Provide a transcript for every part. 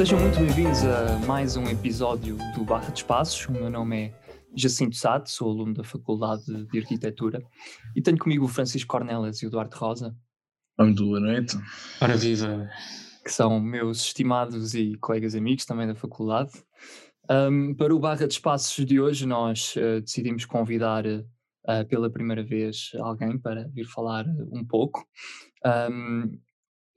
Sejam muito bem-vindos a mais um episódio do Barra de Espaços. O meu nome é Jacinto Sade, sou aluno da Faculdade de Arquitetura e tenho comigo o Francisco Cornelas e o Duarte Rosa. Muito boa noite. Ora viva! Que são meus estimados e colegas amigos também da faculdade. Um, para o Barra de Espaços de hoje, nós uh, decidimos convidar uh, pela primeira vez alguém para vir falar um pouco. Um,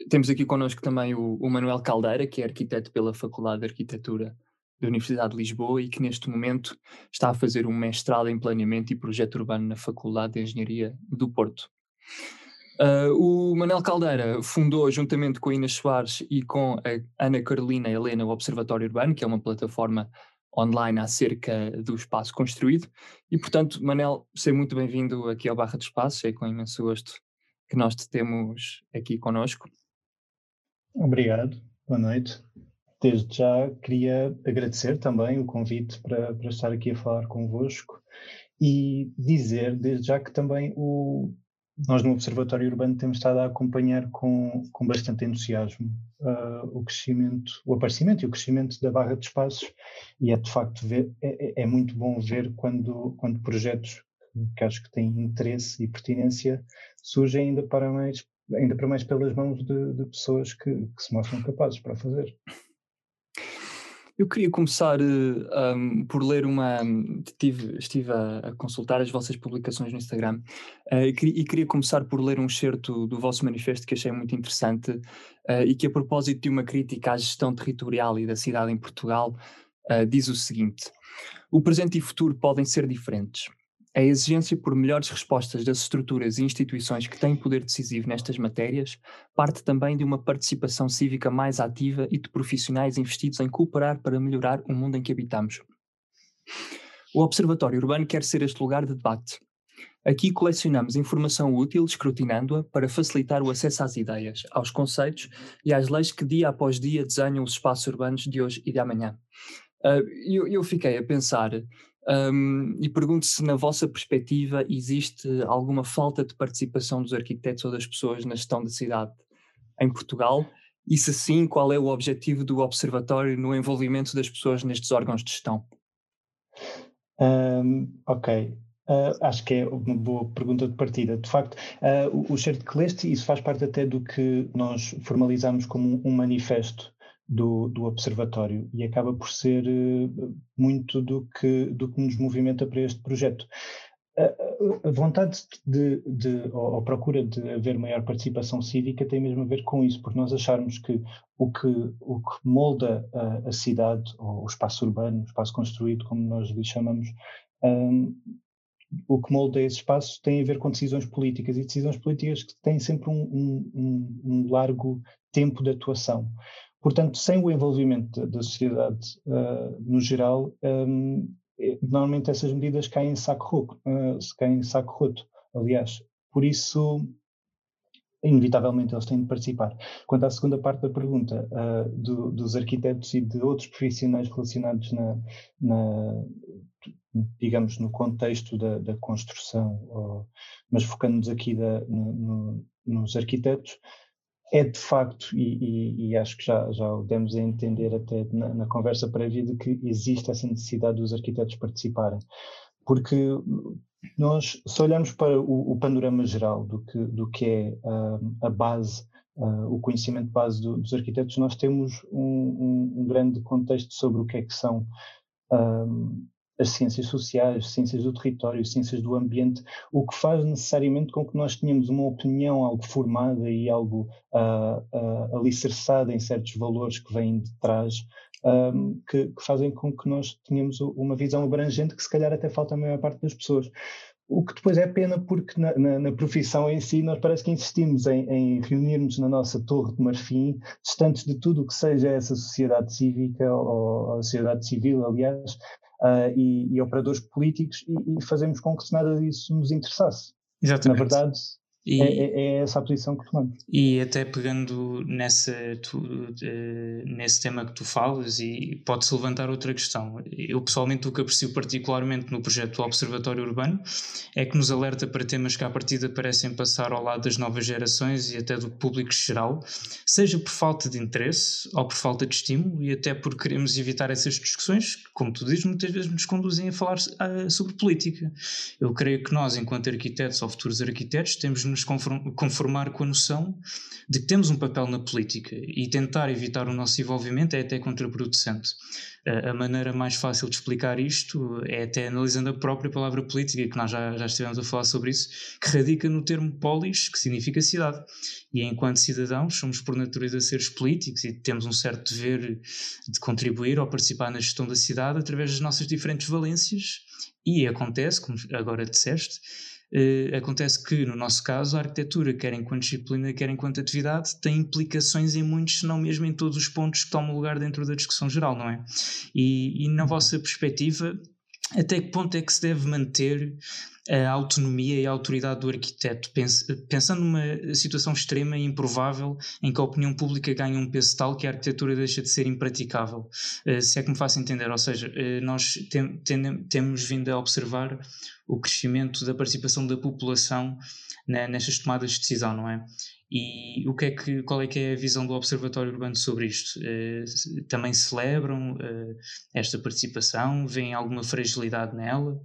temos aqui connosco também o, o, Manuel Caldeira, que é arquiteto pela Faculdade de Arquitetura da Universidade de Lisboa e que neste momento está a fazer um mestrado em planeamento e projeto urbano na Faculdade de Engenharia do Porto. Uh, o Manuel Caldeira fundou, juntamente com a Inês Soares e com a Ana Carolina Helena, o Observatório Urbano, que é uma plataforma online acerca do espaço construído. E, portanto, Manel, seja muito bem-vindo aqui ao Barra de Espaço, é com imenso gosto que nós te temos aqui conosco. Obrigado, boa noite. Desde já queria agradecer também o convite para, para estar aqui a falar convosco e dizer desde já que também o, nós no Observatório Urbano temos estado a acompanhar com, com bastante entusiasmo uh, o crescimento, o aparecimento e o crescimento da barra de espaços e é de facto ver, é, é, é muito bom ver quando, quando projetos que acho que têm interesse e pertinência surgem ainda para mais, ainda para mais pelas mãos de, de pessoas que, que se mostram capazes para fazer. Eu queria começar um, eh, por ler uma. Tive, estive a, a, consultar as vossas publicações no Instagram uh, e, e, queria começar por ler um excerto do vosso manifesto que achei muito interessante uh, e que, a propósito de uma crítica à gestão territorial e da cidade em Portugal, uh, diz o seguinte: O presente e futuro podem ser diferentes. A exigência por melhores respostas das estruturas e instituições que têm poder decisivo nestas matérias parte também de uma participação cívica mais ativa e de profissionais investidos em cooperar para melhorar o mundo em que habitamos. O Observatório Urbano quer ser este lugar de debate. Aqui colecionamos informação útil, escrutinando-a, para facilitar o acesso às ideias, aos conceitos e às leis que dia após dia desenham os espaços urbanos de hoje e de amanhã. Uh, eu, eu fiquei a pensar um, e pergunto se, na vossa perspectiva, existe alguma falta de participação dos arquitetos ou das pessoas na gestão da cidade em Portugal, e se sim, qual é o objetivo do Observatório no envolvimento das pessoas nestes órgãos de gestão? Um, ok. Uh, acho que é uma boa pergunta de partida. De facto, uh, o, o certo que leste, isso faz parte até do que nós formalizamos como um manifesto do, do observatório e acaba por ser uh, muito do que, do que nos movimenta para este projeto. A, a vontade de, de, ou a procura de haver maior participação cívica tem mesmo a ver com isso, porque nós acharmos que o que, o que molda a, a cidade, ou o espaço urbano, o espaço construído, como nós lhe chamamos, um, o que molda esse espaço tem a ver com decisões políticas e decisões políticas que têm sempre um, um, um largo tempo de atuação. Portanto, sem o envolvimento da, sociedade uh, no geral, um, é, normalmente essas medidas caem em saco roto, uh, caem em saco roto, aliás. Por isso, inevitavelmente eles têm de participar. Quanto à segunda parte da pergunta, uh, do, dos arquitetos e de outros profissionais relacionados na, na digamos, no contexto da, da construção, ou, mas focando-nos aqui da, no, no, nos arquitetos, é de facto, e, e, e, acho que já, já o demos a entender até na, na, conversa prévia, de que existe essa necessidade dos arquitetos participarem. Porque nós, se olharmos para o, o panorama geral do que, do que é uh, a base, uh, o conhecimento base do, dos arquitetos, nós temos um, um, um, grande contexto sobre o que é que são um, as ciências sociais, ciências do território, ciências do ambiente, o que faz necessariamente com que nós tenhamos uma opinião algo formada e algo uh, uh, alicerçada em certos valores que vêm de trás, um, que, que, fazem com que nós tenhamos uma visão abrangente que se calhar até falta a maior parte das pessoas. O que depois é pena porque na, na, na profissão em si nós parece que insistimos em, em reunirmos na nossa torre de marfim, distantes de tudo o que seja essa sociedade cívica ou a sociedade civil, aliás, uh, e, e, operadores políticos e, e, fazemos com que nada disso nos interessasse. Exatamente. Na verdade, E, é, é, é, essa a posição que tomamos. E até pegando nessa, tu, uh, nesse tema que tu falas, e pode-se levantar outra questão. Eu pessoalmente o que aprecio particularmente no projeto do Observatório Urbano é que nos alerta para temas que à partida parecem passar ao lado das novas gerações e até do público geral, seja por falta de interesse ou por falta de estímulo e até por queremos evitar essas discussões que, como tu dizes, muitas vezes nos conduzem a falar uh, sobre política. Eu creio que nós, enquanto arquitetos ou futuros arquitetos, temos nos conformar com a noção de que temos um papel na política e tentar evitar o nosso envolvimento é até contraproducente. A maneira mais fácil de explicar isto é até analisando a própria palavra política, que nós já, já estivemos a falar sobre isso, que radica no termo polis, que significa cidade. E enquanto cidadãos, somos por natureza seres políticos e temos um certo dever de contribuir ou participar na gestão da cidade através das nossas diferentes valências. E acontece, como agora disseste, Uh, acontece que, no nosso caso, a arquitetura, quer enquanto disciplina, quer enquanto atividade, tem implicações em muitos, se não mesmo em todos os pontos que tomam lugar dentro da discussão geral, não é? E, e na vossa perspectiva, até que ponto é que se deve manter a autonomia e a autoridade do arquiteto, pensando numa situação extrema e improvável em que a opinião pública ganha um peso tal que a arquitetura deixa de ser impraticável. Eh, se é que me faço entender, ou seja, eh, nós tem, tem, temos vindo a observar o crescimento da participação da população nestas tomadas de decisão, não é? E o que é que, qual é que é a visão do Observatório Urbano sobre isto? Uh, também celebram uh, esta participação? Vêem alguma fragilidade nela?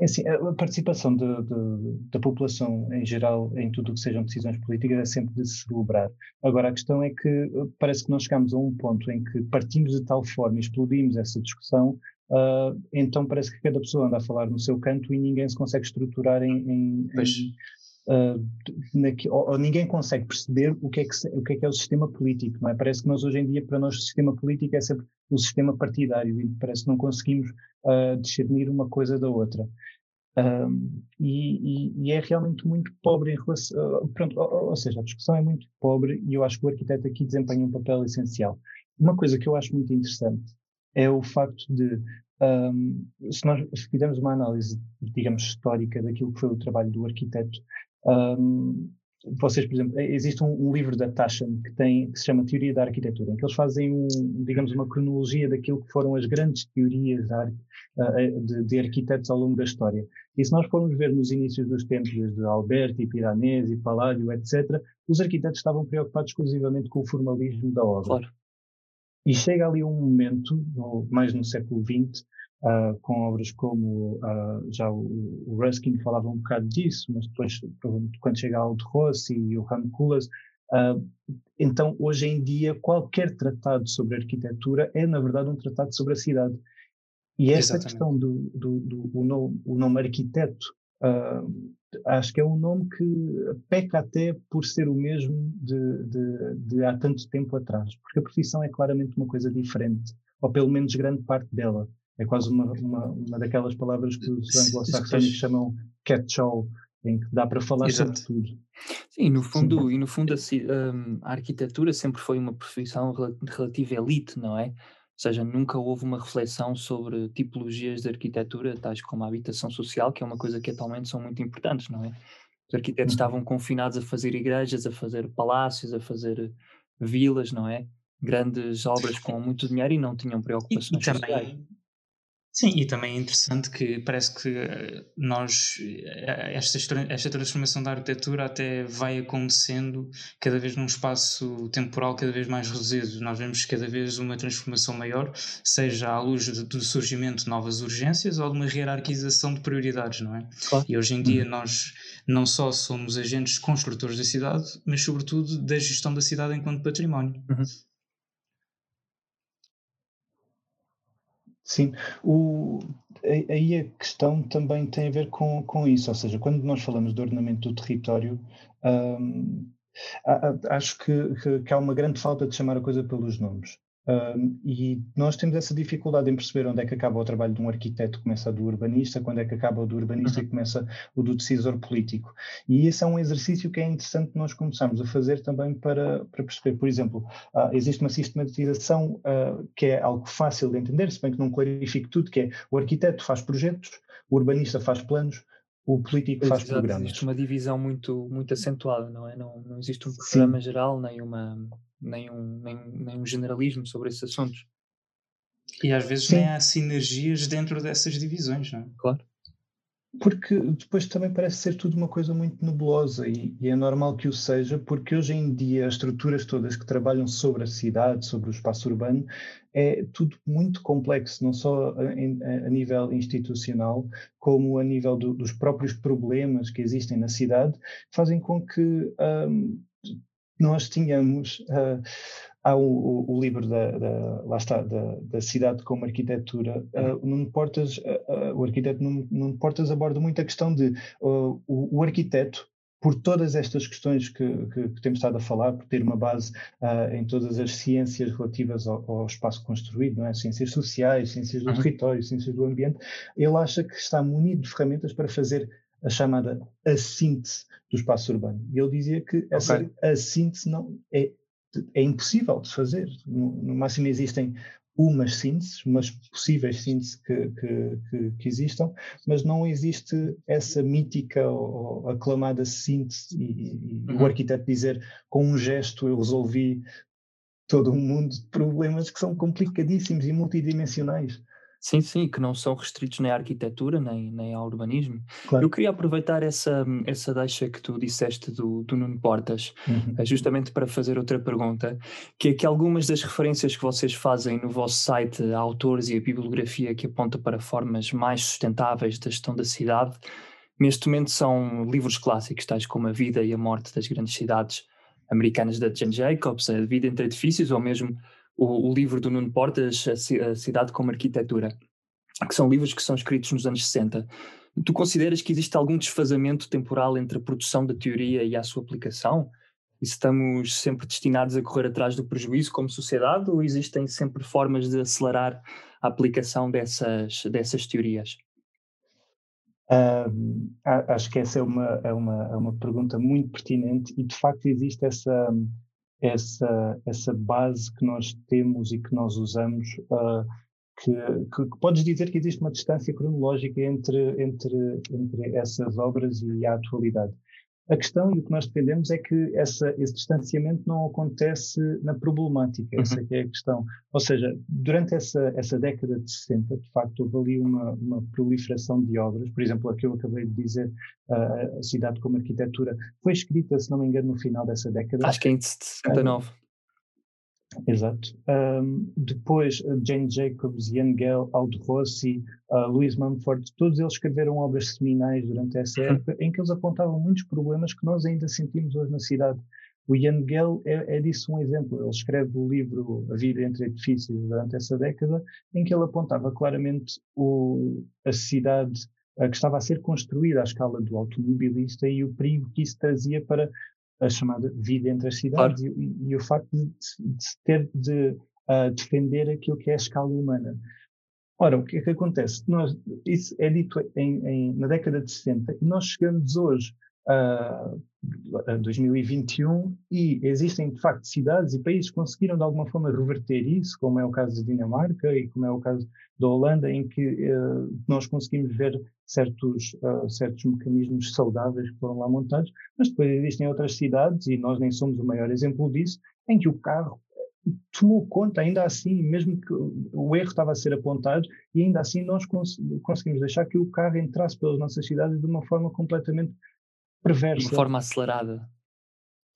É assim, a participação de, de, da população em geral em tudo o que sejam decisões políticas é sempre de se celebrar. Agora, a questão é que eh, parece que nós chegamos a um ponto em que partimos de tal forma e explodimos essa discussão, uh, então parece que cada pessoa anda a falar no seu canto e ninguém se consegue estruturar em, em, em Uh, ou, ou, ninguém consegue perceber o que, é que, o que é que é o sistema político, não é? Parece que nós hoje em dia, para nós, o sistema político é sempre o sistema partidário e parece que não conseguimos uh, discernir uma coisa da outra. Um, e, e, e, é realmente muito pobre em relação. Pronto, ou, ou, seja, a discussão é muito pobre e eu acho que o arquiteto aqui desempenha um papel essencial. Uma coisa que eu acho muito interessante é o facto de, um, se nós fizermos uma análise, digamos, histórica daquilo que foi o trabalho do arquiteto, um, vocês, por exemplo, existe um, um, livro da Taschen que, tem, que se chama Teoria da Arquitetura, em que eles fazem, um, digamos, uma cronologia daquilo que foram as grandes teorias de, de, arquitetos ao longo da história. E se nós formos ver nos inícios dos tempos, desde Alberti, Piranesi, Palladio, etc., os arquitetos estavam preocupados exclusivamente com o formalismo da obra. Claro. E chega ali um momento, mais no século XX, uh, com obras como uh, já o, o, Ruskin falava um bocado disso, mas depois quando chega Aldo Rossi e o Ram Koolhaas, uh, então hoje em dia qualquer tratado sobre arquitetura é na verdade um tratado sobre a cidade. E esta Exatamente. questão do, do, do o nome, o nome arquiteto acho que é um nome que peca até por ser o mesmo de, de, de, há tanto tempo atrás, porque a profissão é claramente uma coisa diferente, ou pelo menos grande parte dela. É quase uma, uma, uma daquelas palavras que os anglo-saxónicos chamam catch-all, em que dá para falar Exato. sobre tudo. Sim, no fundo, Sim. e no fundo a, hum, a, arquitetura sempre foi uma profissão relativa elite, não é? Ou seja, nunca houve uma reflexão sobre tipologias de arquitetura, tais como a habitação social, que é uma coisa que atualmente são muito importantes, não é? Os arquitetos uhum. estavam confinados a fazer igrejas, a fazer palácios, a fazer vilas, não é? Grandes obras com muito dinheiro e não tinham preocupações e, e também, sociais. Sim, e também é interessante que parece que eh, nós, eh, esta, esta transformação da arquitetura até vai acontecendo cada vez num espaço temporal cada vez mais reduzido. Nós vemos cada vez uma transformação maior, seja à luz do surgimento de novas urgências ou de uma hierarquização de prioridades, não é? Claro. E hoje em dia uhum. nós não só somos agentes construtores da cidade, mas sobretudo da gestão da cidade enquanto património. Uhum. Sim, o, aí a questão também tem a ver com, com isso, ou seja, quando nós falamos de ordenamento do território, hum, acho que, que, há uma grande falta de chamar a coisa pelos nomes. Um, e nós temos essa dificuldade em perceber onde é que acaba o trabalho de um arquiteto, começa do urbanista, quando é que acaba o do urbanista uhum. e começa o do decisor político. E esse é um exercício que é interessante nós começarmos a fazer também para, para perceber. Por exemplo, uh, existe uma sistematização uh, que é algo fácil de entender, se bem que não clarifique tudo, que é o arquiteto faz projetos, o urbanista faz planos, o político faz Exato, programas. Existe uma divisão muito, muito acentuada, não é? Não, não existe um programa Sim. geral, nem, uma, nem, um, nem, nem um generalismo sobre esses assuntos. E às vezes Sim. nem há sinergias dentro dessas divisões, não é? Claro. Porque depois também parece ser tudo uma coisa muito nebulosa e, e, é normal que o seja, porque hoje em dia as estruturas todas que trabalham sobre a cidade, sobre o espaço urbano, é tudo muito complexo, não só a, a, a nível institucional, como a nível do, dos próprios problemas que existem na cidade, fazem com que um, nós tenhamos. Uh, há o, o, livro da, da, lá está, da, da, cidade como arquitetura. Uh, o Nuno Portas, uh, uh, o arquiteto Nuno, Nuno, Portas aborda muito a questão de o, o, arquiteto, por todas estas questões que, que, que, temos estado a falar, por ter uma base em todas as ciências relativas ao, ao, espaço construído, não é? ciências sociais, ciências do uhum. território, ciências do ambiente, ele acha que está munido de ferramentas para fazer a chamada a síntese do espaço urbano. E ele dizia que essa okay. a síntese não é é impossível de fazer. No, no máximo existem umas sínteses, umas possíveis sínteses que, que, que, que, existam, mas não existe essa mítica ou, ou aclamada síntese e, e uhum. o arquiteto dizer com um gesto eu resolvi todo um mundo de problemas que são complicadíssimos e multidimensionais. Sim, sim, que não são restritos nem à arquitetura, nem, nem ao urbanismo. Claro. Eu queria aproveitar essa, essa deixa que tu disseste do, do Nuno Portas, uhum. Eh, justamente para fazer outra pergunta, que é que algumas das referências que vocês fazem no vosso site a autores e a bibliografia que aponta para formas mais sustentáveis da gestão da cidade, neste momento são livros clássicos, tais como A Vida e a Morte das Grandes Cidades Americanas da Jane Jacobs, A Vida entre Edifícios, ou mesmo o, o livro do Nuno Portas, a, a Cidade como Arquitetura, que são livros que são escritos nos anos 60. Tu consideras que existe algum desfazamento temporal entre a produção da teoria e a sua aplicação? E estamos sempre destinados a correr atrás do prejuízo como sociedade ou existem sempre formas de acelerar a aplicação dessas, dessas teorias? Acho que essa é uma, é, uma, é uma pergunta muito pertinente e de facto existe essa, essa, essa base que nós temos e que nós usamos, uh, que, que, que, podes dizer que existe uma distância cronológica entre, entre, entre essas obras e a atualidade. A questão e o que nós defendemos é que essa, esse distanciamento não acontece na problemática, essa uhum. é a questão. Ou seja, durante essa, essa década de 60, de facto, houve ali uma, uma proliferação de obras, por exemplo, aquilo que eu acabei de dizer, a Cidade como Arquitetura, foi escrita, se não me engano, no final dessa década. Acho que é em 69. Exato. Um, depois, Jane Jacobs, Ian Gale, Aldo Rossi, uh, Louis Mumford, todos eles escreveram obras seminais durante essa uhum. época em que eles apontavam muitos problemas que nós ainda sentimos hoje na cidade. O Ian Gale é, é disso um exemplo. Ele escreve o livro A Vida entre Edifícios durante essa década, em que ele apontava claramente o, a cidade que estava a ser construída à escala do automobilista e o perigo que isso trazia para a chamada vida entre as cidades claro. e, e, o facto de, de ter de uh, defender aquilo que é a escala humana. Ora, o que é que acontece? Nós, isso é dito em, em, na década de 60 e nós chegamos hoje uh, 2021 e existem de facto cidades e países que conseguiram de alguma forma reverter isso, como é o caso da Dinamarca e como é o caso da Holanda, em que uh, nós conseguimos ver certos, uh, certos mecanismos saudáveis que foram lá montados, mas depois existem outras cidades, e nós nem somos o maior exemplo disso, em que o carro tomou conta, ainda assim, mesmo que o erro estava a ser apontado, e ainda assim nós cons conseguimos deixar que o carro entrasse pelas nossas cidades de uma forma completamente perversa. De uma forma acelerada.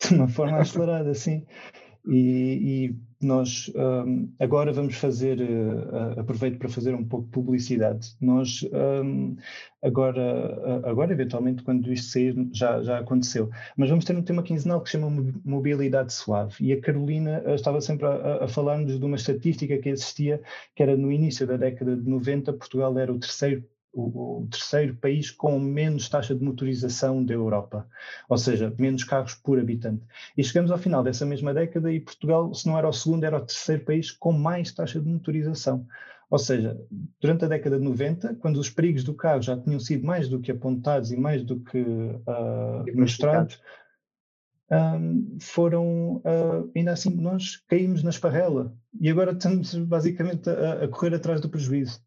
De uma forma acelerada, sim. E, e nós um, agora vamos fazer, uh, aproveito para fazer um pouco de publicidade. Nós um, agora, agora, eventualmente, quando isto sair, já, já aconteceu. Mas vamos ter um tema quinzenal que se chama Mobilidade Suave. E a Carolina uh, estava sempre a, a falar-nos de uma estatística que existia, que era no início da década de 90, Portugal era o terceiro o, o, terceiro país com menos taxa de motorização da Europa, ou seja, menos carros por habitante. E chegamos ao final dessa mesma década e Portugal, se não era o segundo, era o terceiro país com mais taxa de motorização. Ou seja, durante a década de 90, quando os perigos do carro já tinham sido mais do que apontados e mais do que uh, mostrados, um, foram, uh, ainda assim, nós caímos na esparrela e agora estamos basicamente a, a correr atrás do prejuízo.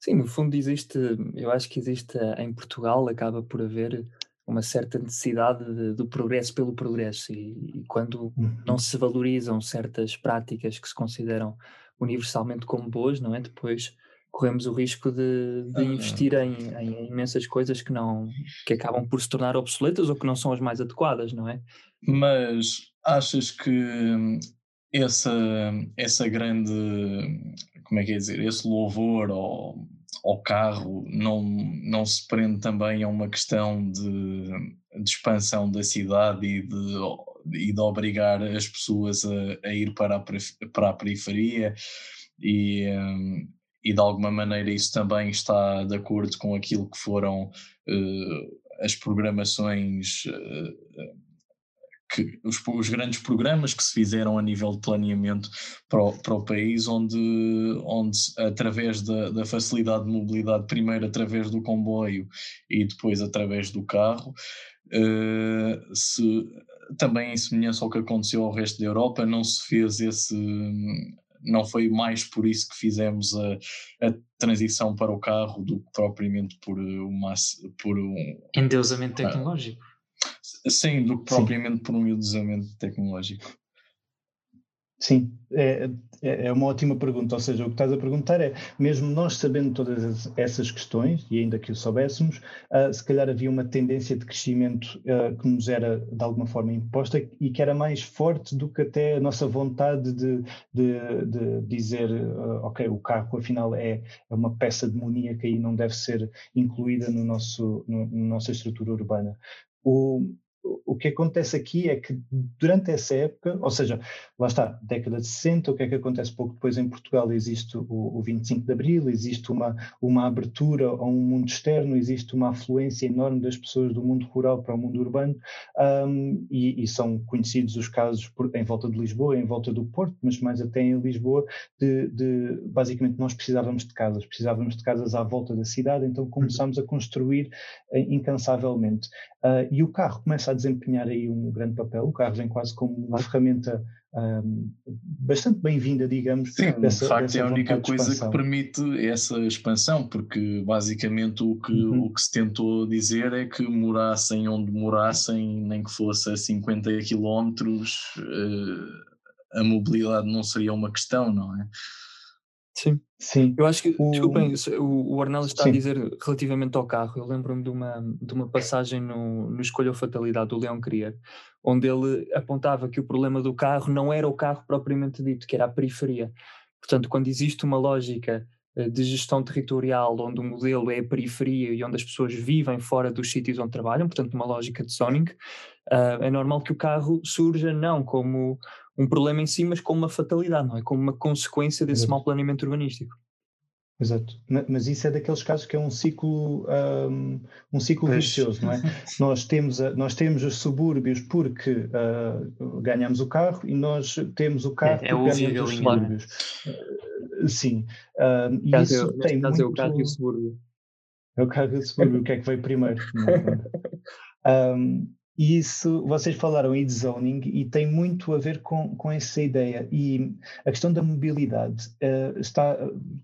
Sim, no fundo existe, eu acho que existe eh, em Portugal, acaba por haver uma certa necessidade de, do progresso pelo progresso e, e quando uhum. não se valorizam certas práticas que se consideram universalmente como boas, não é? Depois corremos o risco de, de investir em, em, imensas coisas que não que acabam por se tornar obsoletas ou que não são as mais adequadas, não é? Mas achas que essa, essa grande, como é que é dizer, esse louvor ao, ao carro não, não se prende também a uma questão de, de expansão da cidade e de, e de obrigar as pessoas a, a ir para a, para a periferia e, e de alguma maneira isso também está de acordo com aquilo que foram uh, as programações uh, que os, os, grandes programas que se fizeram a nível de planeamento para o, para o país, onde, onde através da, da, facilidade de mobilidade, primeiro através do comboio e depois através do carro, uh, se, também em semelhança ao que aconteceu ao resto da Europa, não se fez esse. Não foi mais por isso que fizemos a, a transição para o carro do que propriamente por, uma, por um. Endeusamento tecnológico. Sim, do que propriamente Sim. por um endeusamento tecnológico. Sim, é, é, é uma ótima pergunta. Ou seja, o que estás a perguntar é, mesmo nós sabendo todas essas questões, e ainda que o soubéssemos, uh, se calhar havia uma tendência de crescimento uh, que nos era de alguma forma imposta e que era mais forte do que até a nossa vontade de, de, de dizer, uh, ok, o carro afinal é, é, uma peça demoníaca e não deve ser incluída no nosso, no, na nossa estrutura urbana. O, o que acontece aqui é que durante essa época, ou seja, lá está, década de 60, o que é que acontece pouco depois em Portugal? Existe o, o 25 de Abril, existe uma, uma abertura a um mundo externo, existe uma afluência enorme das pessoas do mundo rural para o mundo urbano, um, e, e, são conhecidos os casos por, em volta de Lisboa, em volta do Porto, mas mais até em Lisboa, de, de basicamente nós precisávamos de casas, precisávamos de casas à volta da cidade, então começámos a construir uh, incansavelmente. Uh, e o carro começa a desempenhar aí um grande papel. O carro vem quase como uma ferramenta um, bastante bem-vinda, digamos. Sim, dessa, de facto é a única coisa que permite essa expansão, porque basicamente o que, uhum. o que se tentou dizer é que morassem onde morassem, nem que fosse a 50 quilómetros, uh, a mobilidade não seria uma questão, não é? Sim. Sim. Eu acho que, o... desculpem, o, o Arnaldo está Sim. a dizer relativamente ao carro. Eu lembro-me de uma, de uma passagem no, no Escolha ou Fatalidade do Leão Crier, onde ele apontava que o problema do carro não era o carro propriamente dito, que era a periferia. Portanto, quando existe uma lógica eh, de gestão territorial onde o modelo é a periferia e onde as pessoas vivem fora dos sítios onde trabalham, portanto, uma lógica de zoning, uh, é normal que o carro surja não como um problema em si, mas como uma fatalidade, não é? Como uma consequência desse Exato. mau planeamento urbanístico. Exato, mas isso é daqueles casos que é um ciclo um, um ciclo pois. vicioso, não é? nós temos a, nós temos os subúrbios porque uh, ganhamos o carro e nós temos o carro é, é porque ganhamos os subúrbios. Uh, sim, uh, e caso isso tem muito... é o carro e o subúrbio. É o carro e o subúrbio, o que é que veio primeiro? um, E isso, vocês falaram em zoning e tem muito a ver com, com essa ideia. E a questão da mobilidade uh, está,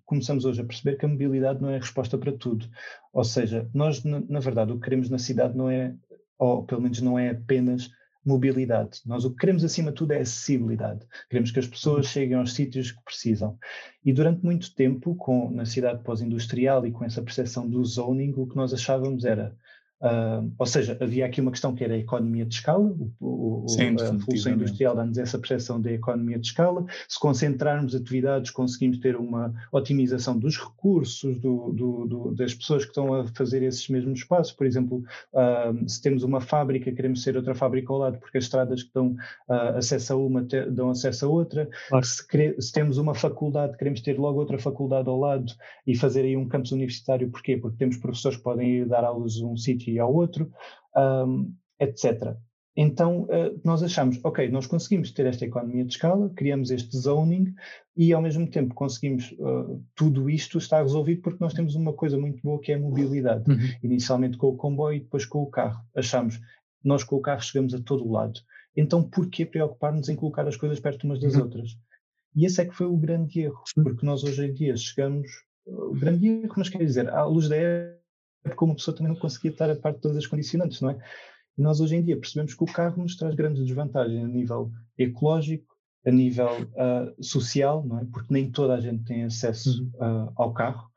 começamos hoje a perceber que a mobilidade não é a resposta para tudo. Ou seja, nós, na, na verdade, o que queremos na cidade não é, ou pelo menos não é apenas mobilidade. Nós o que queremos acima de tudo é acessibilidade. Queremos que as pessoas cheguem aos sítios que precisam. E durante muito tempo, com, na cidade pós-industrial e com essa percepção do zoning, o que nós achávamos era Uh, ou seja, havia aqui uma questão que era a economia de escala, o, o, Sim, a Revolução Industrial dá-nos essa percepção da economia de escala. Se concentrarmos atividades, conseguimos ter uma otimização dos recursos do, do, do, das pessoas que estão a fazer esses mesmos espaços. Por exemplo, uh, se temos uma fábrica, queremos ser outra fábrica ao lado, porque as estradas que dão uh, acesso a uma te, dão acesso a outra. Claro. Se, se, temos uma faculdade, queremos ter logo outra faculdade ao lado e fazer aí um campus universitário. Porquê? Porque temos professores que podem ir dar aulas a um sítio e ao outro, um, etc. Então, uh, nós achamos, ok, nós conseguimos ter esta economia de escala, criamos este zoning e, ao mesmo tempo, conseguimos uh, tudo isto está resolvido porque nós temos uma coisa muito boa que é a mobilidade. Uhum. Inicialmente com o comboio e depois com o carro. Achamos, nós com o carro chegamos a todo lado. Então, por que preocupar-nos em colocar as coisas perto umas das uhum. outras? E esse é que foi o grande erro, porque nós hoje em dia chegamos o grande erro, mas quer dizer, à luz da época, uma pessoa também não conseguia estar a parte de todas as condicionantes, não é? Nós hoje em dia percebemos que o carro nos traz grandes desvantagens a nível ecológico, a nível uh, social, não é? Porque nem toda a gente tem acesso uh, ao carro.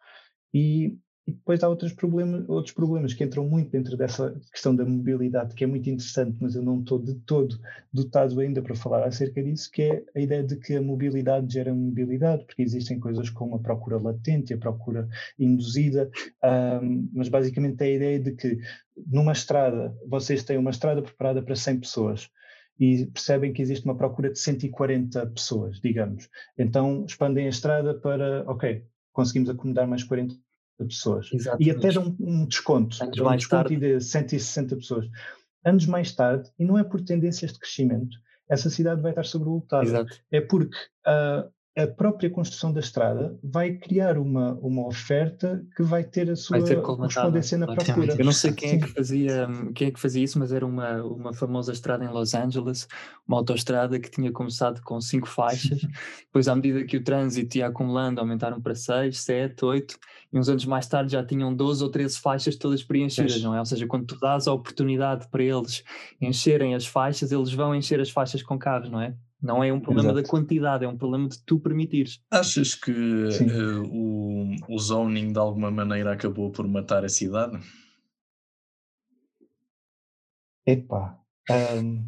E e depois há outros problemas, outros problemas que entram muito dentro dessa questão da mobilidade, que é muito interessante, mas eu não estou de todo dotado ainda para falar acerca disso, que é a ideia de que a mobilidade gera mobilidade, porque existem coisas como a procura latente, a procura induzida, um, mas basicamente é a ideia de que numa estrada, vocês têm uma estrada preparada para 100 pessoas, e percebem que existe uma procura de 140 pessoas, digamos. Então expandem a estrada para, ok, conseguimos acomodar mais 40 pessoas. Exatamente. E até dão um desconto, Anos um mais desconto tarde. de 160 pessoas. Anos mais tarde, e não é por tendências de crescimento, essa cidade vai estar sobrelotada. É porque uh, a própria construção da estrada vai criar uma, uma oferta que vai ter a sua correspondência na procura. Eu não sei quem é, que fazia, quem é que fazia isso, mas era uma, uma famosa estrada em Los Angeles, uma autoestrada que tinha começado com cinco faixas, depois à medida que o trânsito ia acumulando aumentaram para seis, sete, oito, e uns anos mais tarde já tinham 12 ou 13 faixas todas preenchidas, não é? Ou seja, quando tu dás a oportunidade para eles encherem as faixas, eles vão encher as faixas com carros, não é? Não é um problema Exato. da quantidade, é um problema de tu permitires. Achas que uh, o, o zoning de alguma maneira acabou por matar a cidade? Epá. Um,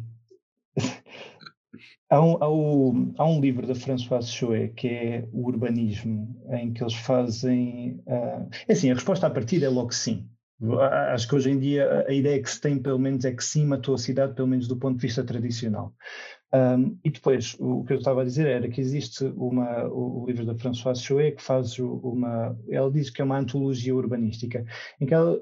há, um, há, um, há, um, livro da Françoise Chouet que é o urbanismo, em que eles fazem. Uh, é assim, a resposta à partida é logo sim. Acho que hoje em dia a ideia que se tem, pelo menos, é que sim matou a cidade, pelo menos do ponto de vista tradicional. Um, e depois, o, que eu estava a dizer era que existe uma, o, o livro da Françoise Chouet que faz uma, ela diz que é uma antologia urbanística, em que ela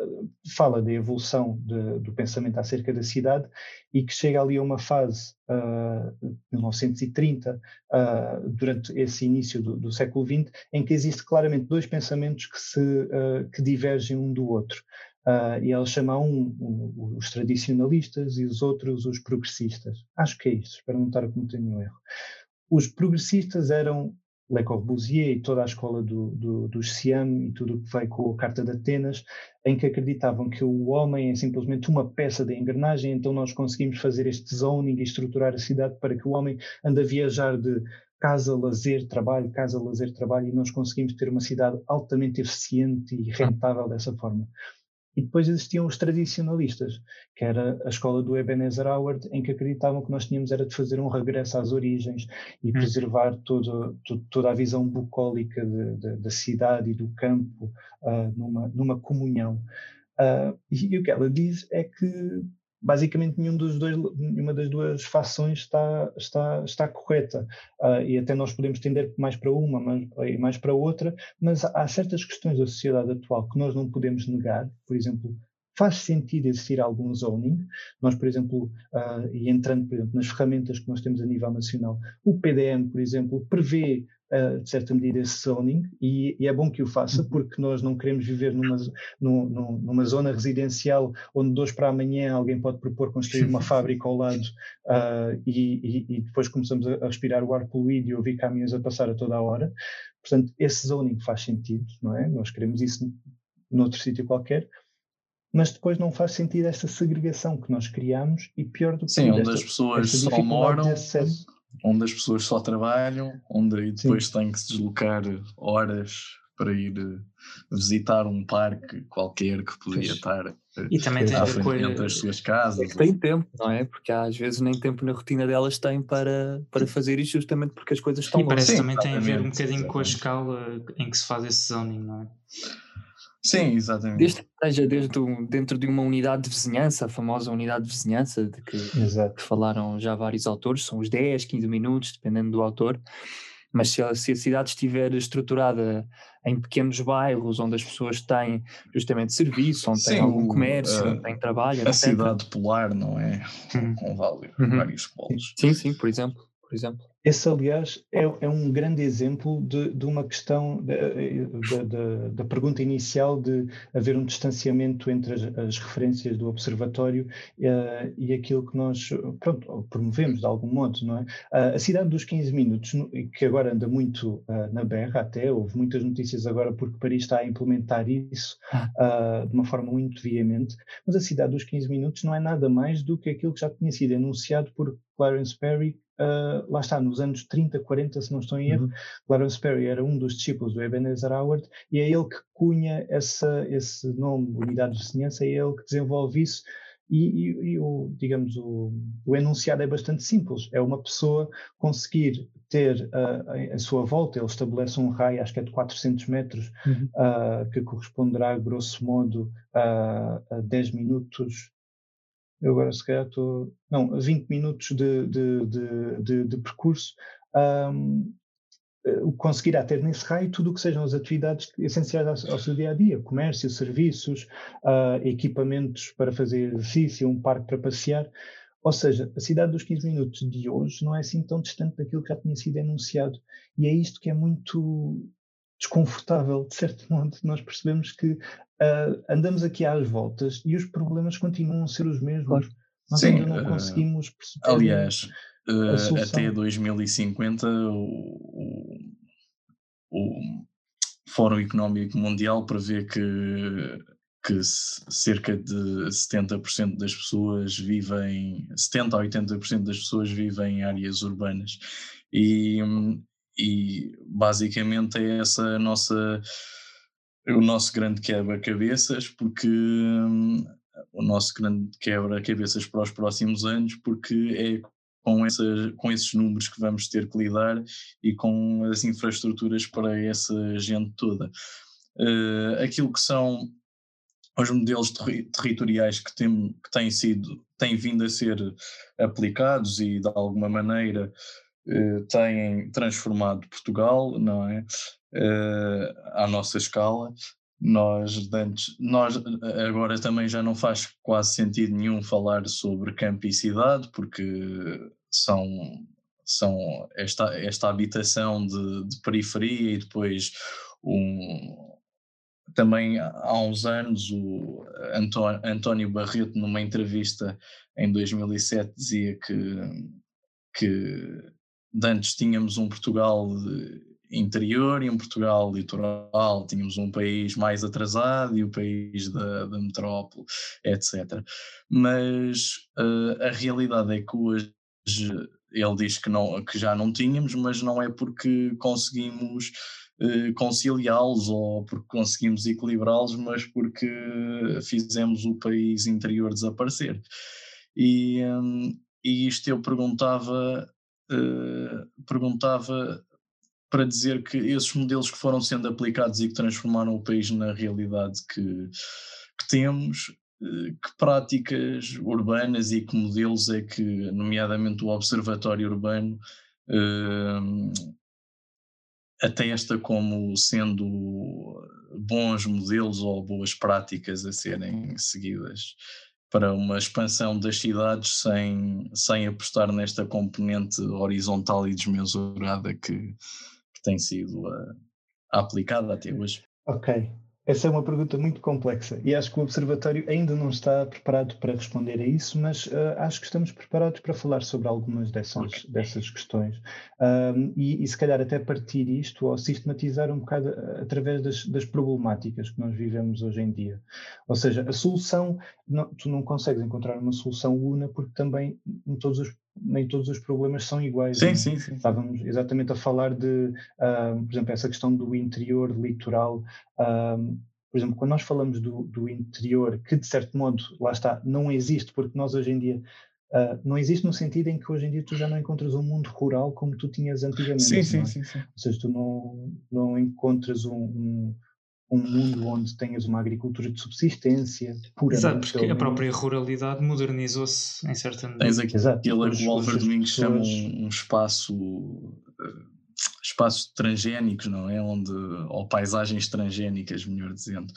fala da evolução de, do pensamento acerca da cidade e que chega ali a uma fase, uh, 1930, uh, durante esse início do, do, século XX, em que existe claramente dois pensamentos que se uh, que divergem um do outro. Uh, e ela chama um, um, os tradicionalistas e os outros os progressistas. Acho que é isso, espero não estar a cometer nenhum erro. Os progressistas eram Le Corbusier e toda a escola do, do, do Siam e tudo o que veio com a Carta de Atenas, em que acreditavam que o homem é simplesmente uma peça da engrenagem, então nós conseguimos fazer este zoning e estruturar a cidade para que o homem ande a viajar de casa, lazer, trabalho, casa, lazer, trabalho, e nós conseguimos ter uma cidade altamente eficiente e rentável dessa forma. E depois existiam os tradicionalistas, que era a escola do Ebenezer Howard, em que acreditavam que nós tínhamos era de fazer um regresso às origens e hum. preservar todo, todo, toda a visão bucólica de, de, da cidade e do campo uh, numa, numa comunhão. Uh, e, e o que ela diz é que basicamente nenhum dos dois, nenhuma das duas fações está, está, está correta. Uh, e até nós podemos tender mais para uma e mais para outra, mas há certas questões da sociedade atual que nós não podemos negar, por exemplo, faz sentido existir algum zoning. Nós, por exemplo, uh, e entrando por exemplo, nas ferramentas que nós temos a nível nacional, o PDM, por exemplo, prevê de certa medida esse zoning e, e, é bom que o faça uhum. porque nós não queremos viver numa, numa, numa zona residencial onde de hoje para amanhã alguém pode propor construir uma fábrica ao lado uh, e, e, e, depois começamos a, respirar o ar poluído e ouvir caminhões a passar a toda a hora. Portanto, esse zoning faz sentido, não é? Nós queremos isso noutro sítio qualquer, mas depois não faz sentido essa segregação que nós criamos e pior do que Sim, onde as pessoas só moram, onde as pessoas só trabalham, onde depois Sim. têm que se deslocar horas para ir eh, visitar um parque qualquer que podia pois. estar e também tem a ver com as suas casas. Tem tempo, não é? Porque às vezes nem tempo na rotina delas têm para, para fazer isso justamente porque as coisas estão E parece que também tem a ver um bocadinho com a escala em que se faz esse zoning, não é? Sim, exatamente. Desde que esteja um, dentro de uma unidade de vizinhança, a famosa unidade de vizinhança, de que, que, falaram já vários autores, são os 10, 15 minutos, dependendo do autor. Mas se a, se a cidade estiver estruturada em pequenos bairros onde as pessoas têm justamente serviço, onde Sim, têm algum comércio, onde têm trabalho. A etc. cidade polar, não é? Uhum. Com vários, uhum. vários polos. Sim, sim, por exemplo. Por exemplo. Esse, aliás, é, é um grande exemplo de, de uma questão da pergunta inicial de haver um distanciamento entre as, as referências do observatório uh, e aquilo que nós pronto, promovemos de algum modo, não é? Uh, a cidade dos 15 minutos, que agora anda muito uh, na berra até, houve muitas notícias agora porque Paris está a implementar isso ah. de uma forma muito veemente, mas a cidade dos 15 minutos não é nada mais do que aquilo que já tinha sido anunciado por Clarence Perry Uh, lá está, nos anos 30, 40, se não estou em erro, uhum. Clarence Perry era um dos discípulos do Ebenezer Howard e é ele que cunha essa, esse nome, Unidade de Vizinhança, é ele que desenvolve isso e, e, e, o, digamos, o, o, enunciado é bastante simples. É uma pessoa conseguir ter uh, a sua volta, ele estabelece um raio, acho que é de 400 metros, uhum. uh, que corresponderá, grosso modo, a, a 10 minutos eu agora se calhar estou, não, 20 minutos de, de, de, de, de percurso, um, eh, conseguirá ter nesse raio tudo o que sejam as atividades essenciais ao, ao seu dia a dia, comércio, serviços, uh, equipamentos para fazer exercício, um parque para passear. Ou seja, a cidade dos 15 minutos de hoje não é assim tão distante daquilo que já tinha sido anunciado. E é isto que é muito desconfortável, de certo modo. Nós percebemos que uh, andamos aqui às voltas e os problemas continuam a ser os mesmos. Claro. Nós Sim, ainda não ah, conseguimos perceber. Aliás, uh, até 2050 o, o, o, Fórum Económico Mundial prevê que, que cerca de 70% das pessoas vivem, 70 a 80% das pessoas vivem em áreas urbanas. E, e basicamente é essa nossa o nosso grande quebra-cabeças, porque hum, o nosso grande quebra-cabeças para os próximos anos, porque é com, essa, com esses números que vamos ter que lidar e com as infraestruturas para essa gente toda. Uh, aquilo que são os modelos terri territoriais que, tem, que têm sido, têm vindo a ser aplicados e de alguma maneira têm transformado Portugal, não é? uh, à nossa escala. Nós, antes, nós agora também já não faz quase sentido nenhum falar sobre campo e cidade, porque são, são esta, esta habitação de, de periferia e depois um, também há uns anos o António Barreto numa entrevista em 2007 dizia que, que antes tínhamos um Portugal interior e um Portugal litoral, tínhamos um país mais atrasado e o país da, da metrópole, etc. Mas uh, a realidade é que hoje ele diz que, não, que já não tínhamos, mas não é porque conseguimos uh, conciliá-los ou porque conseguimos equilibrá-los, mas porque fizemos o país interior desaparecer. E, um, e isto eu perguntava, perguntava para dizer que esses modelos que foram sendo aplicados e que transformaram o país na realidade que, que temos, eh, que práticas urbanas e que modelos é que, nomeadamente o Observatório Urbano, eh, atesta como sendo bons modelos ou boas práticas a serem seguidas para uma expansão das cidades sem, sem apostar nesta componente horizontal e desmesurada que, tem sido uh, aplicada até hoje? Ok. Essa é uma pergunta muito complexa e acho que o Observatório ainda não está preparado para responder a isso, mas uh, acho que estamos preparados para falar sobre algumas dessas, okay. dessas questões. Um, e, e, se calhar até partir isto ou sistematizar um bocado uh, através das, das, problemáticas que nós vivemos hoje em dia. Ou seja, a solução, não, tu não consegues encontrar uma solução una porque também em todos os nem todos os problemas são iguais. Sim, né? sim, sim. Estávamos exatamente a falar de, uh, por exemplo, essa questão do interior, litoral. Uh, por exemplo, quando nós falamos do, do, interior, que de certo modo, lá está, não existe, porque nós hoje em dia. Uh, não existe no sentido em que hoje em dia tu já não encontras um mundo rural como tu tinhas antigamente. Sim, sim, é? sim, sim, Ou seja, tu não, não encontras um, um um mundo onde tenhas uma agricultura de subsistência pura. Exato, porque a própria ruralidade modernizou-se em certa medida. Tens aquilo Exato. que o Álvaro Domingos chama um, um espaço uh, espaços transgénicos, não é? Onde, ou paisagens transgénicas, melhor dizendo.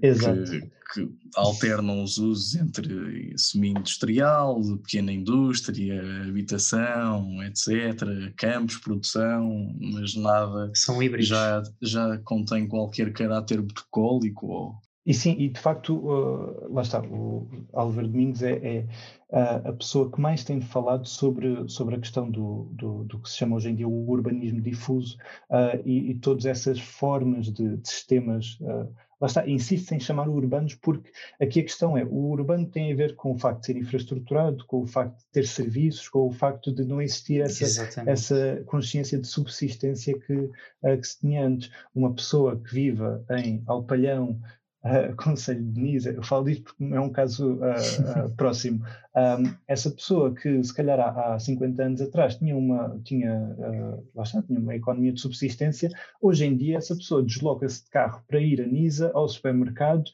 Que, que alternam os usos entre semi-industrial, pequena indústria, habitação, etc., campos, produção, mas nada São híbridos. Já, já contém qualquer caráter bucólico ou e sim, e de facto, uh, lá está, o Álvaro Domingos é, é uh, a pessoa que mais tem falado sobre, sobre a questão do, do, do que se chama hoje em dia o urbanismo difuso uh, e, e, todas essas formas de, de sistemas. Lá está, insiste em chamar urbanos porque aqui a questão é: o urbano tem a ver com o facto de ser infraestruturado, com o facto de ter serviços, com o facto de não existir essa, essa consciência de subsistência que, que se tinha antes. Uma pessoa que viva em Alpalhão, uh, Conselho de Nisa, eu falo disto porque é um caso uh, uh, próximo, um, essa pessoa que se calhar há, há 50 anos atrás tinha uma, tinha, uh, está, tinha uma economia de subsistência, hoje em dia essa pessoa desloca-se de carro para ir a Nisa, ao supermercado,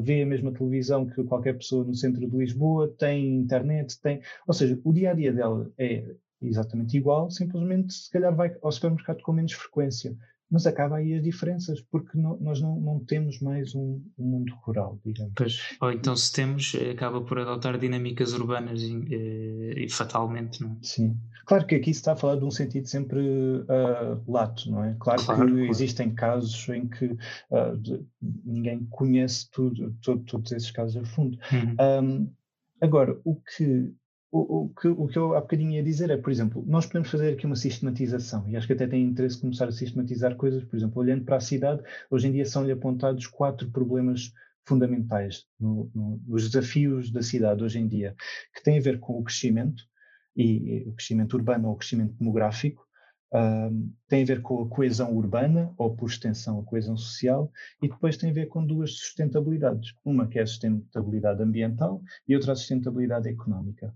vê a mesma televisão que qualquer pessoa no centro de Lisboa, tem internet, tem, ou seja, o dia-a-dia -dia dela é exatamente igual, simplesmente se calhar vai ao supermercado com menos frequência mas acaba aí as diferenças, porque não, nós não, não, temos mais um, um, mundo rural, digamos. Pois, ou então se temos, eh, acaba por adotar dinâmicas urbanas e, e, e fatalmente, não é? Sim. Claro que aqui se está a falar de um sentido sempre uh, lato, não é? Claro, claro que claro. existem casos em que uh, de, ninguém conhece tudo, todo, todos esses casos a fundo. Uhum. Um, agora, o que o, o, que, o que eu há bocadinho ia dizer é, por exemplo, nós podemos fazer aqui uma sistematização, e acho que até tem interesse começar a sistematizar coisas, por exemplo, olhando para a cidade, hoje em dia são-lhe apontados quatro problemas fundamentais no, no, nos desafios da cidade hoje em dia, que têm a ver com o crescimento, e, e o crescimento urbano ou o crescimento demográfico, um, tem a ver com a coesão urbana, ou por extensão a coesão social, e depois tem a ver com duas sustentabilidades. Uma que é a sustentabilidade ambiental e outra a sustentabilidade económica.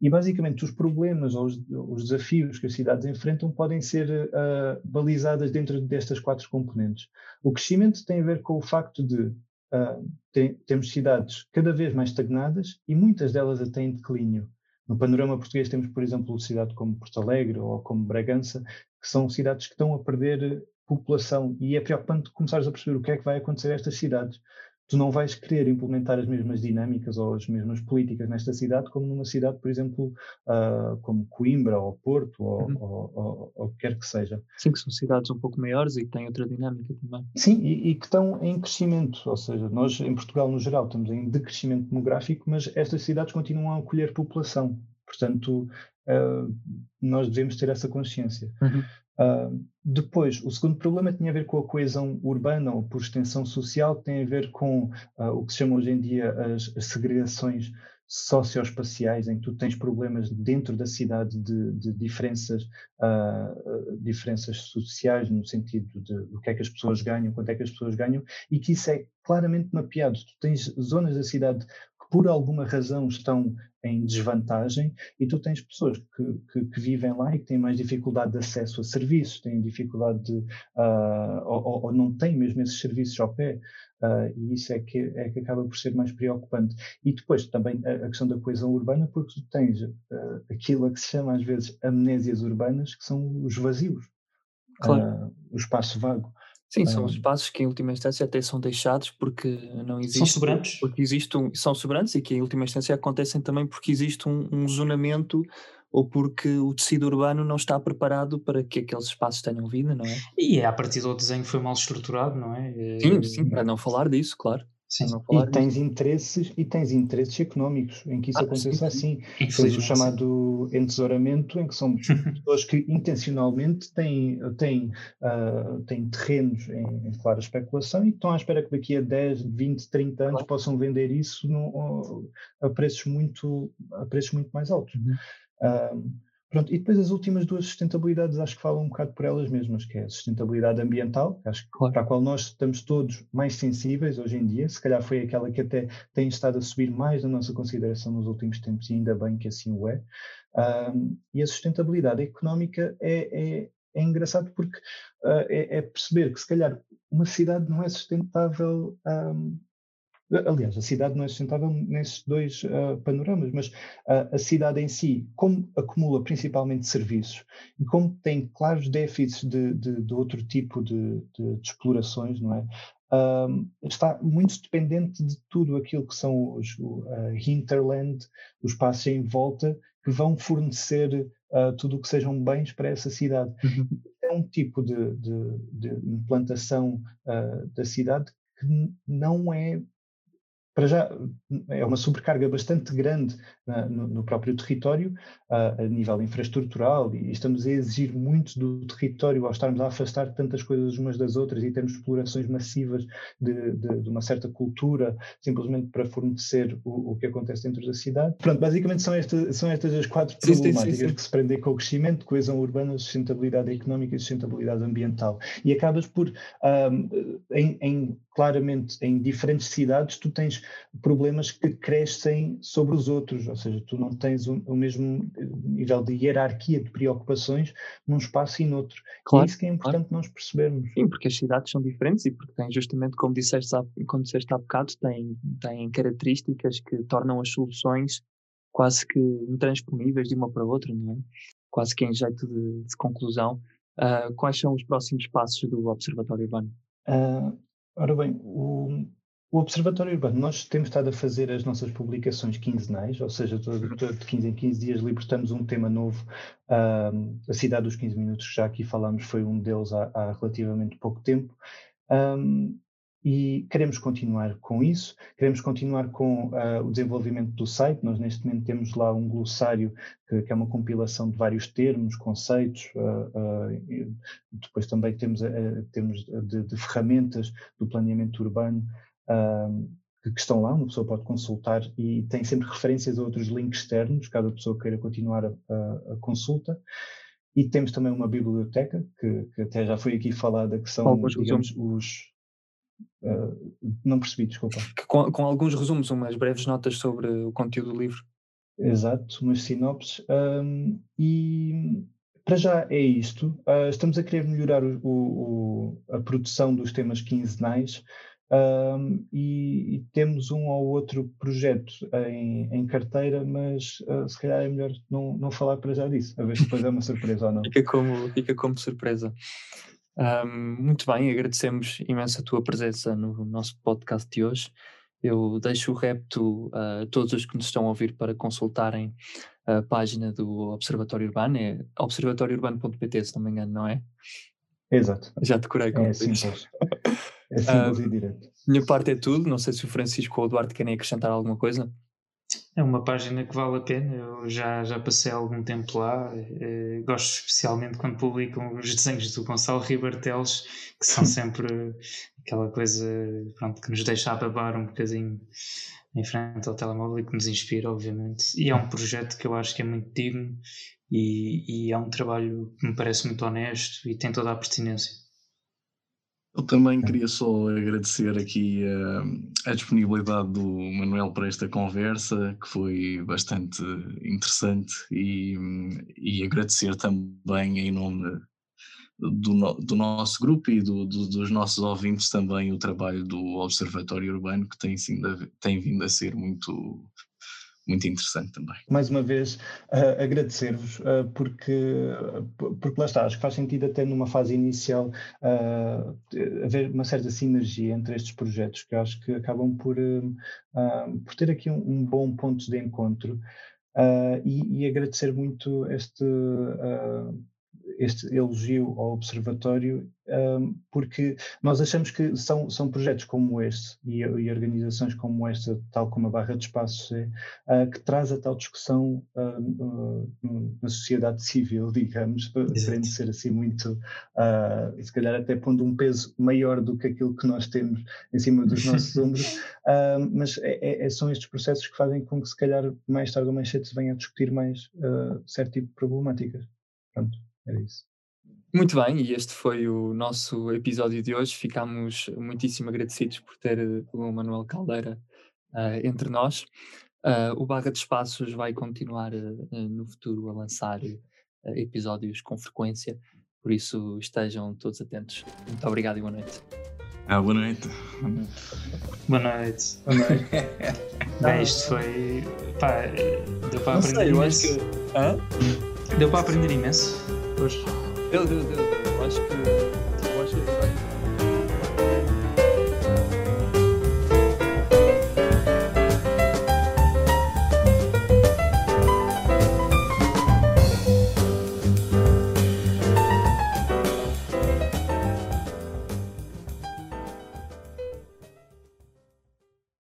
E basicamente os problemas ou os, os, desafios que as cidades enfrentam podem ser uh, balizadas dentro destas quatro componentes. O crescimento tem a ver com o facto de uh, tem, temos cidades cada vez mais estagnadas e muitas delas até em declínio. No panorama português temos, por exemplo, cidades como Porto Alegre ou como Bragança, que são cidades que estão a perder população e é preocupante começares a perceber o que é que vai acontecer a estas cidades, tu não vais querer implementar as mesmas dinâmicas ou as mesmas políticas nesta cidade como numa cidade, por exemplo, uh, como Coimbra ou Porto ou, uhum. ou, ou, ou, quer que seja. Sim, que são cidades um pouco maiores e que têm outra dinâmica também. Sim, e, e, que estão em crescimento, ou seja, nós em Portugal no geral estamos em decrescimento demográfico, mas estas cidades continuam a acolher população. Portanto, uh, nós devemos ter essa consciência. Uhum. Uh, depois, o segundo problema tinha a ver com a coesão urbana ou por extensão social, tem a ver com uh, o que se chama hoje em dia as, as segregações socioespaciais, em que tu tens problemas dentro da cidade de, de diferenças, uh, diferenças sociais, no sentido de o que é que as pessoas ganham, quanto é que as pessoas ganham, e que isso é claramente mapeado. Tu tens zonas da cidade que por alguma razão estão em desvantagem e tu tens pessoas que, que, que, vivem lá e que têm mais dificuldade de acesso a serviços, têm dificuldade de, uh, ou, ou, não têm mesmo esses serviços ao pé, uh, e isso é que, é que acaba por ser mais preocupante. E depois também a, a questão da coesão urbana, porque tu tens uh, aquilo a que se chama às vezes amnésias urbanas, que são os vazios, claro. o espaço vago. Sim, são os espaços que em última instância até são deixados porque não existe. São sobrantes. Porque existe um, são sobrantes e que em última instância acontecem também porque existe um, um zonamento ou porque o tecido urbano não está preparado para que aqueles espaços tenham vida, não é? E é a partir do desenho foi mal estruturado, não é? Sim, sim, para não falar disso, claro. Sim. E tens interesses e tens interesses económicos em que isso ah, aconteça sim, assim. Tens o chamado entesouramento, em que são pessoas que intencionalmente têm, têm, uh, têm terrenos em, em, clara especulação e que estão à espera que daqui a 10, 20, 30 anos claro. possam vender isso no, a, preços muito, a preços muito mais altos. Uhum. Uh, Pronto, e depois as últimas duas sustentabilidades acho que falam um bocado por elas mesmas, que é a sustentabilidade ambiental, acho que claro. para a qual nós estamos todos mais sensíveis hoje em dia, se calhar foi aquela que até tem estado a subir mais na nossa consideração nos últimos tempos e ainda bem que assim o é. Um, e a sustentabilidade económica é, é, é engraçado porque uh, é, é, perceber que se calhar uma cidade não é sustentável um, Aliás, a cidade não é sustentável nesses dois uh, panoramas, mas uh, a cidade em si, como acumula principalmente serviços e como tem claros déficits de, de, de outro tipo de, de, explorações, não é? Uh, está muito dependente de tudo aquilo que são os uh, hinterland, os espaços em volta, que vão fornecer tudo o que sejam bens para essa cidade. Uhum. É um tipo de, implantação da cidade que não é para já é uma sobrecarga bastante grande uh, no, no, próprio território, uh, a nível infraestrutural, e estamos a exigir muito do território ao estarmos a afastar tantas coisas umas das outras e temos explorações massivas de, de, de uma certa cultura, simplesmente para fornecer o, o, que acontece dentro da cidade. Pronto, basicamente são, esta, são estas as quatro sim, problemáticas sim, sim, que se prendem com o crescimento, coesão urbana, sustentabilidade económica e sustentabilidade ambiental. E acabas por, um, em, em claramente em diferentes cidades tu tens problemas que crescem sobre os outros, ou seja, tu não tens o, o mesmo nível de hierarquia de preocupações num espaço e noutro. Claro, é isso que é importante claro. nós percebermos. Sim, porque as cidades são diferentes e porque têm justamente, como disseste, como disseste há bocado, têm, têm características que tornam as soluções quase que intransponíveis de uma para outra, não é? Quase que em jeito de, de conclusão. Uh, quais são os próximos passos do Observatório Urbano? Uh, Ora bem, o, o Observatório Urbano, nós temos estado a fazer as nossas publicações quinzenais, ou seja, todo de 15 em 15 dias libertamos um tema novo. Um, a Cidade dos 15 Minutos, que já aqui falámos, foi um deles há, há relativamente pouco tempo. Um, e queremos continuar com isso, queremos continuar com uh, o desenvolvimento do site. Nós, neste momento, temos lá um glossário que, que é uma compilação de vários termos, conceitos. Uh, uh, depois também temos termos de, de, ferramentas do planeamento urbano que, que, estão lá, uma pessoa pode consultar e tem sempre referências a outros links externos, cada pessoa queira continuar a, a, a consulta. E temos também uma biblioteca, que, que, até já foi aqui falada, que são, digamos, os, não percebi, desculpa. Com, com, alguns resumos, umas breves notas sobre o conteúdo do livro. Exato, umas sinopses. Um, e para já é isto. Uh, estamos a querer melhorar o, o, a produção dos temas quinzenais um, e, e, temos um ou outro projeto em, em carteira, mas uh, se calhar é melhor não, não falar para já disso, a ver se depois é uma surpresa ou não. Fica como, fica como surpresa. Um, muito bem, agradecemos imenso a tua presença no nosso podcast de hoje. Eu deixo o repto a todos os que nos estão a ouvir para consultarem a página do Observatório Urbano, é observatóriourbano.pt, se não me engano, não é? Exato. Já decorei como é simples. É simples e direto. Minha parte é tudo, não sei se o Francisco ou o Eduardo querem acrescentar alguma coisa. É uma página que vale a pena, eu já, já passei algum tempo lá, eh, gosto especialmente quando publicam os desenhos do Gonçalo Ribarteles, que são sempre aquela coisa pronto, que nos deixa a babar um bocadinho em frente ao telemóvel e que nos inspira, obviamente. E é um projeto que eu acho que é muito digno e, e é um trabalho que me parece muito honesto e tem toda a pertinência. Eu também queria só agradecer aqui a, a, disponibilidade do Manuel para esta conversa, que foi bastante interessante, e, e agradecer também em nome do, do nosso grupo e do, do, dos nossos ouvintes também o trabalho do Observatório Urbano, que tem, sido, tem vindo a ser muito muito interessante também. Mais uma vez, uh, agradecer-vos, uh, porque, porque lá está, acho que faz sentido até numa fase inicial uh, haver uma certa sinergia entre estes projetos, que acho que acabam por, por ter aqui um, um, bom ponto de encontro. E, e, agradecer muito este este elogio ao Observatório, um, porque nós achamos que são, são projetos como este e, e organizações como esta, tal como a Barra de Espaços é, uh, que traz a tal discussão uh, uh, na sociedade civil, digamos, querendo ser assim muito, se calhar até pondo um peso maior do que aquilo que nós temos em cima dos nossos ombros, mas é, é, são estes processos que fazem com que se calhar mais tarde ou mais cedo se venha a discutir mais certo tipo de problemáticas. Pronto. Era isso. Muito bem, e este foi o nosso episódio de hoje. Ficamos muitíssimo agradecidos por ter eh, o Manuel Caldeira uh, entre nós. Uh, o Barra de Espaços vai continuar uh, no futuro a lançar episódios com frequência, por isso estejam todos atentos. Muito obrigado e boa noite. Ah, boa noite. Boa noite. Boa noite. Bem, isto foi. Pá, deu para Não aprender sei, imenso. que. Hã? Deu para aprender imenso. Hoje. Deu, deu, deu. Eu acho que